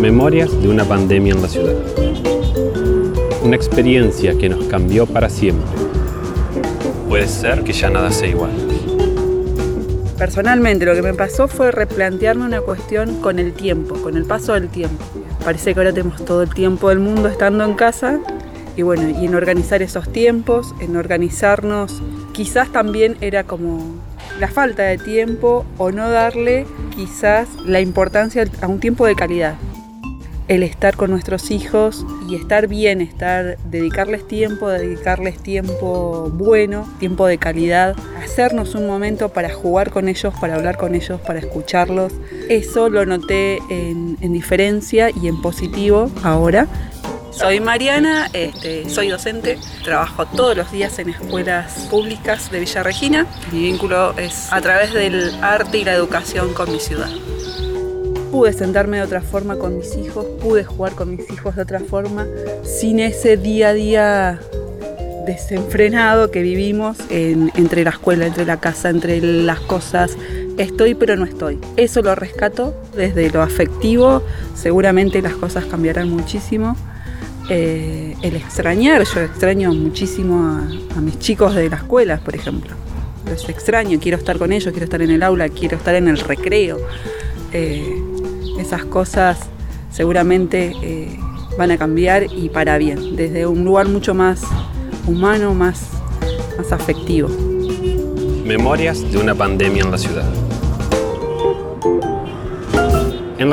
Memorias de una pandemia en la ciudad. Una experiencia que nos cambió para siempre. Puede ser que ya nada sea igual. Personalmente lo que me pasó fue replantearme una cuestión con el tiempo, con el paso del tiempo. Parece que ahora tenemos todo el tiempo del mundo estando en casa y bueno, y en organizar esos tiempos, en organizarnos, quizás también era como la falta de tiempo o no darle quizás la importancia a un tiempo de calidad el estar con nuestros hijos y estar bien, estar, dedicarles tiempo, dedicarles tiempo bueno, tiempo de calidad, hacernos un momento para jugar con ellos, para hablar con ellos, para escucharlos. Eso lo noté en, diferencia y en positivo ahora. Soy Mariana, este, soy docente, trabajo todos los días en escuelas públicas de Villa Regina. Mi vínculo es a través del arte y la educación con mi ciudad pude sentarme de otra forma con mis hijos, pude jugar con mis hijos de otra forma, sin ese día a día desenfrenado que vivimos entre la escuela, entre la casa, entre las cosas. Estoy pero no estoy. Eso lo rescato desde lo afectivo. Seguramente las cosas cambiarán muchísimo. Eh, el extrañar, yo extraño muchísimo a, mis chicos de la escuela, por ejemplo. Los extraño, quiero estar con ellos, quiero estar en el aula, quiero estar en el recreo. Eh, esas cosas seguramente eh, van a cambiar y para bien, desde un lugar mucho más humano, más, más afectivo. Memorias de una pandemia en la ciudad. En